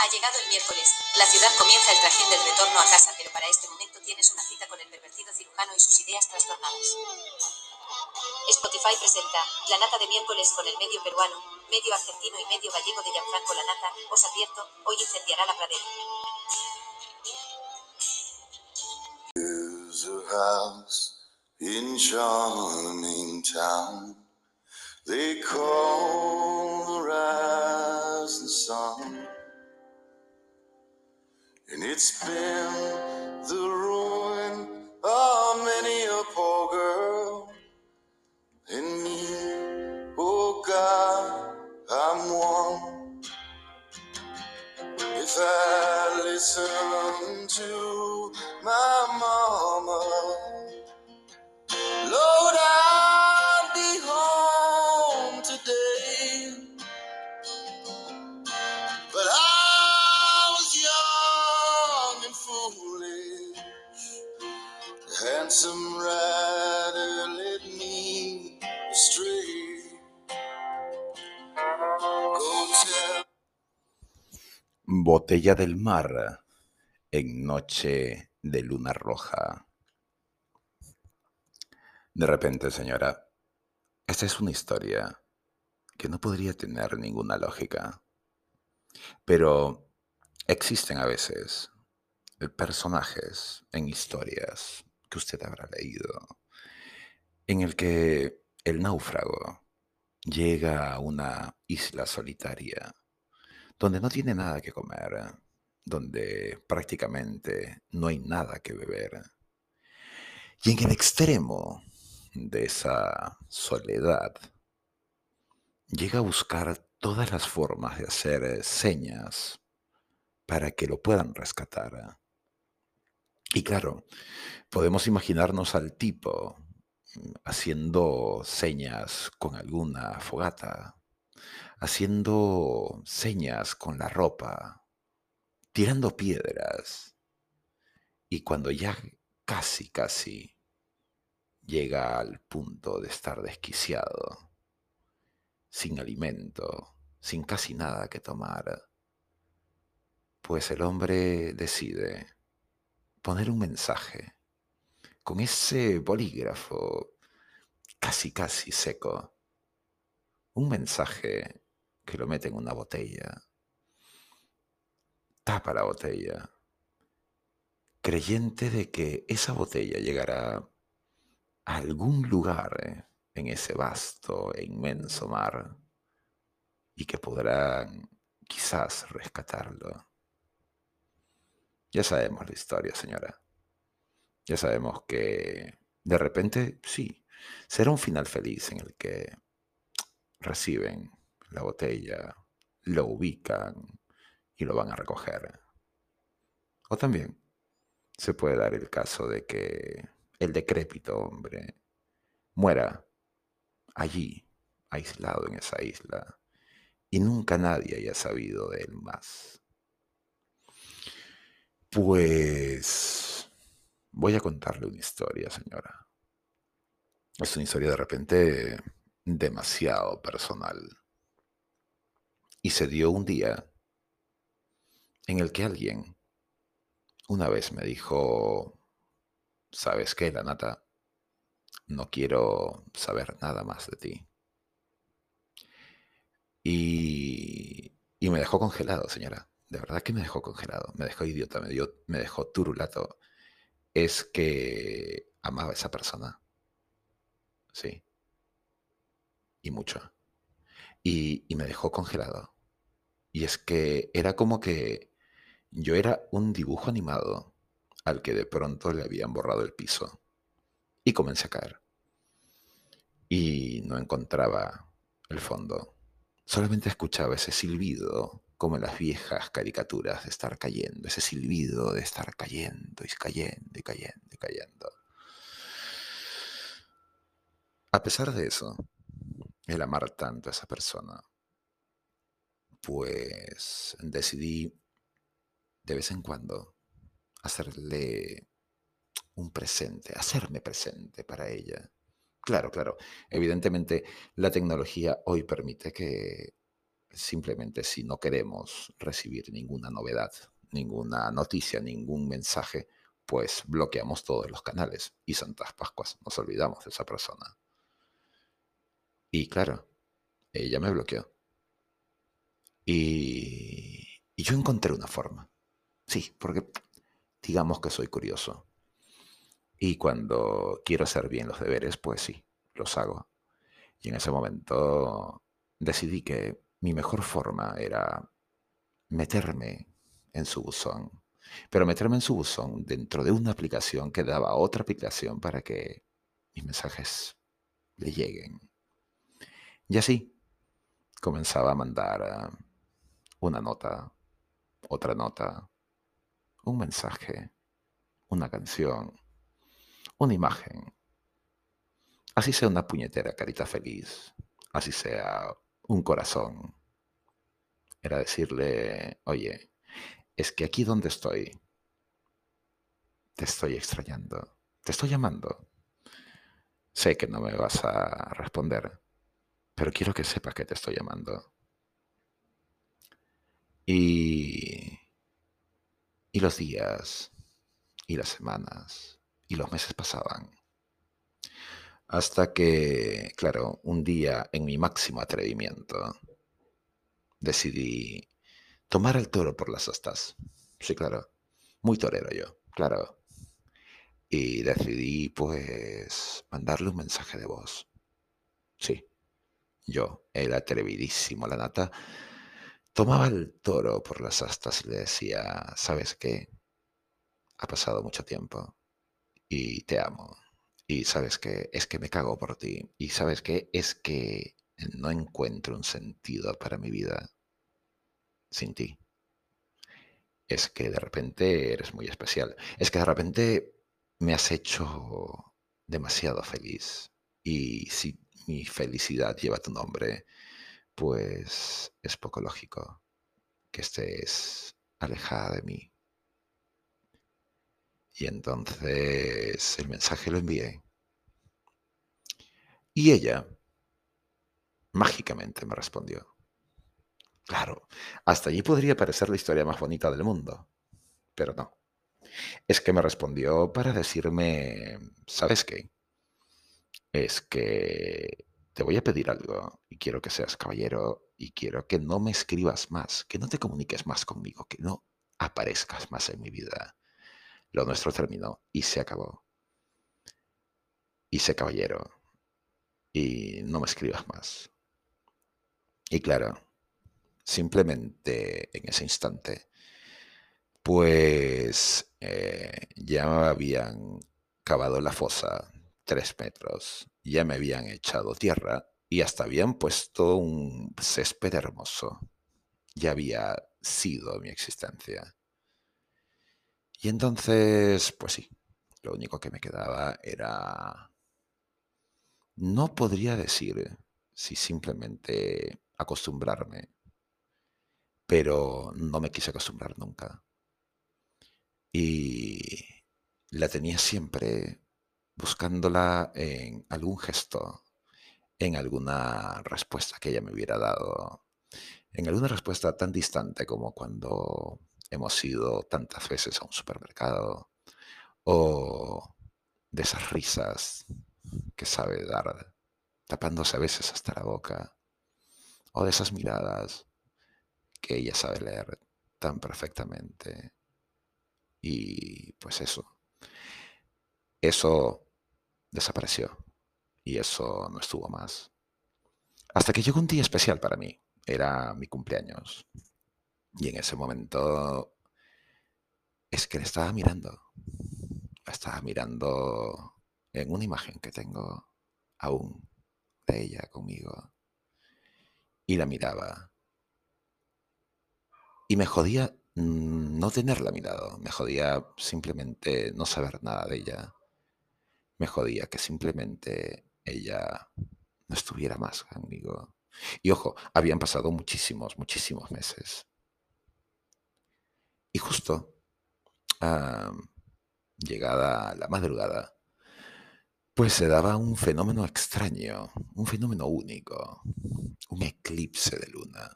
Ha llegado el miércoles. La ciudad comienza el trajín del retorno a casa, pero para este momento tienes una cita con el pervertido cirujano y sus ideas trastornadas. Spotify presenta La Nata de miércoles con el medio peruano, medio argentino y medio gallego de Gianfranco La Nata. Os advierto, hoy incendiará la pradera. And it's been the ruin of handsome me Botella del mar en noche de luna roja. De repente, señora, esta es una historia que no podría tener ninguna lógica, pero existen a veces personajes en historias que usted habrá leído, en el que el náufrago llega a una isla solitaria donde no tiene nada que comer, donde prácticamente no hay nada que beber. Y en el extremo de esa soledad, llega a buscar todas las formas de hacer señas para que lo puedan rescatar. Y claro, podemos imaginarnos al tipo mm, haciendo señas con alguna fogata, haciendo señas con la ropa, tirando piedras. Y cuando ya casi, casi llega al punto de estar desquiciado, sin alimento, sin casi nada que tomar, pues el hombre decide poner un mensaje con ese bolígrafo casi, casi seco. Un mensaje que lo mete en una botella. Tapa la botella, creyente de que esa botella llegará a algún lugar en ese vasto e inmenso mar y que podrán quizás rescatarlo. Ya sabemos la historia, señora. Ya sabemos que de repente, sí, será un final feliz en el que reciben la botella, lo ubican y lo van a recoger. O también se puede dar el caso de que el decrépito hombre muera allí, aislado en esa isla, y nunca nadie haya sabido de él más. Pues voy a contarle una historia, señora. Es una historia de repente demasiado personal. Y se dio un día en el que alguien una vez me dijo, ¿sabes qué, la nata? No quiero saber nada más de ti. Y, y me dejó congelado, señora. De verdad que me dejó congelado. Me dejó idiota, me, dejó turulato. Es que amaba a esa persona. Sí. Y mucho. Y, y me dejó congelado. Y es que era como que yo era un dibujo animado al que de pronto le habían borrado el piso. Y comencé a caer. Y no encontraba el fondo. Solamente escuchaba ese silbido, como las viejas caricaturas de estar cayendo, ese silbido de estar cayendo y cayendo y cayendo y cayendo. A pesar de eso, el amar tanto a esa persona, pues decidí de vez en cuando hacerle un presente, hacerme presente para ella. Claro, claro. Evidentemente, la tecnología hoy permite que simplemente si no queremos recibir ninguna novedad, ninguna noticia, ningún mensaje, pues bloqueamos todos los canales y Santas Pascuas, nos olvidamos de esa persona. Y claro, ella me bloqueó. Y, y yo encontré una forma. Sí, porque digamos que soy curioso. Y cuando quiero hacer bien los deberes, pues sí, los hago. Y en ese momento decidí que mi mejor forma era meterme en su buzón. Pero meterme en su buzón dentro de una aplicación que daba otra aplicación para que mis mensajes le lleguen. Y así comenzaba a mandar ah, una nota, otra nota, un mensaje, una canción, una imagen. Así sea una puñetera carita feliz, así sea un corazón. Era decirle, oye, es que aquí donde estoy, te estoy extrañando, te estoy llamando. Sé que no me vas a responder, pero quiero que sepas que te estoy llamando. Y, y los días, y las semanas, y los meses pasaban. Hasta que, claro, un día en mi máximo atrevimiento, decidí tomar el toro por las astas. Sí, claro. Muy torero yo, claro. Y decidí, pues, mandarle un mensaje de voz. Sí. Yo, el atrevidísimo, la nata, tomaba el toro por las astas y le decía, ¿sabes qué? Ha pasado mucho tiempo y te amo. Y sabes qué? Es que me cago por ti. Y sabes qué? Es que no encuentro un sentido para mi vida sin ti. Es que de repente eres muy especial. Es que de repente me has hecho demasiado feliz. Y si mi felicidad lleva tu nombre, pues es poco lógico que estés alejada de mí. Y entonces el mensaje lo envié. Y ella mágicamente me respondió. Claro, hasta allí podría parecer la historia más bonita del mundo, pero no. Es que me respondió para decirme, ¿sabes qué? Es que te voy a pedir algo y quiero que seas caballero y quiero que no me escribas más, que no te comuniques más conmigo, que no aparezcas más en mi vida. Lo nuestro terminó y se acabó. Y sé caballero y no me escribas más. Y claro, simplemente en ese instante, pues eh, ya habían cavado la fosa tres metros, ya me habían echado tierra y hasta habían puesto un césped hermoso. Ya había sido mi existencia. Y entonces, pues sí, lo único que me quedaba era... No podría decir si simplemente acostumbrarme pero no me quise acostumbrar nunca. Y la tenía siempre buscándola en algún gesto, en alguna respuesta que ella me hubiera dado, en alguna respuesta tan distante como cuando hemos ido tantas veces a un supermercado, o de esas risas que sabe dar, tapándose a veces hasta la boca, o de esas miradas que ella sabe leer tan perfectamente. Y pues eso. Eso desapareció. Y eso no estuvo más. Hasta que llegó un día especial para mí. Era mi cumpleaños. Y en ese momento es que le estaba mirando. La estaba mirando en una imagen que tengo aún de ella conmigo. Y la miraba y me jodía no tenerla a mi lado, me jodía simplemente no saber nada de ella, me jodía que simplemente ella no estuviera más conmigo. Y ojo, habían pasado muchísimos, muchísimos meses. Y justo, llegada la madrugada, pues se daba un fenómeno extraño, un fenómeno único, un eclipse de luna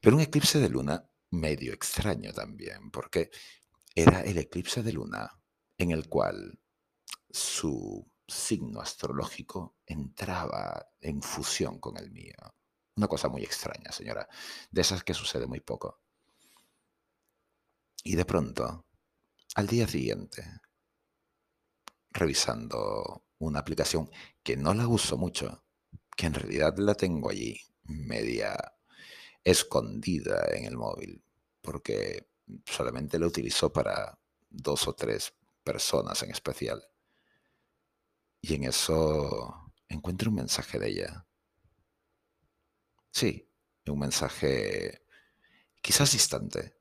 Pero un eclipse de luna medio extraño también, porque era el eclipse de luna en el cual su signo astrológico entraba en fusión con el mío. Una cosa muy extraña, señora, de esas que sucede muy poco. Y de pronto, al día siguiente, revisando una aplicación que no la uso mucho, que en realidad la tengo allí media escondida en el móvil, porque solamente la utilizo para dos o tres personas en especial. Y en eso encuentro un mensaje de ella. Sí, un mensaje quizás distante,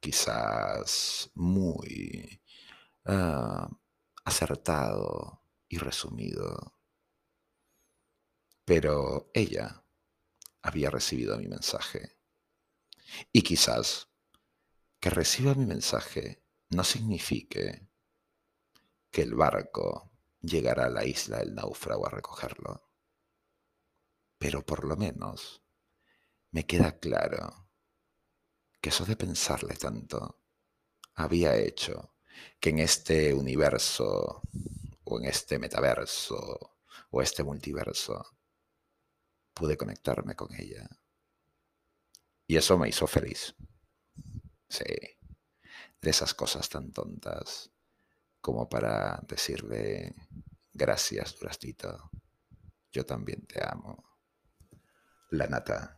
quizás muy ah, acertado y resumido. Pero ella había recibido mi mensaje. Y quizás que reciba mi mensaje no signifique que el barco llegará a la isla del náufrago a recogerlo. Pero por lo menos me queda claro que eso de pensarle tanto había hecho que en este universo o en este metaverso o este multiverso pude conectarme con ella. Y eso me hizo feliz. Sí, de esas cosas tan tontas como para decirle gracias, Durastito. Yo también te amo. La nata.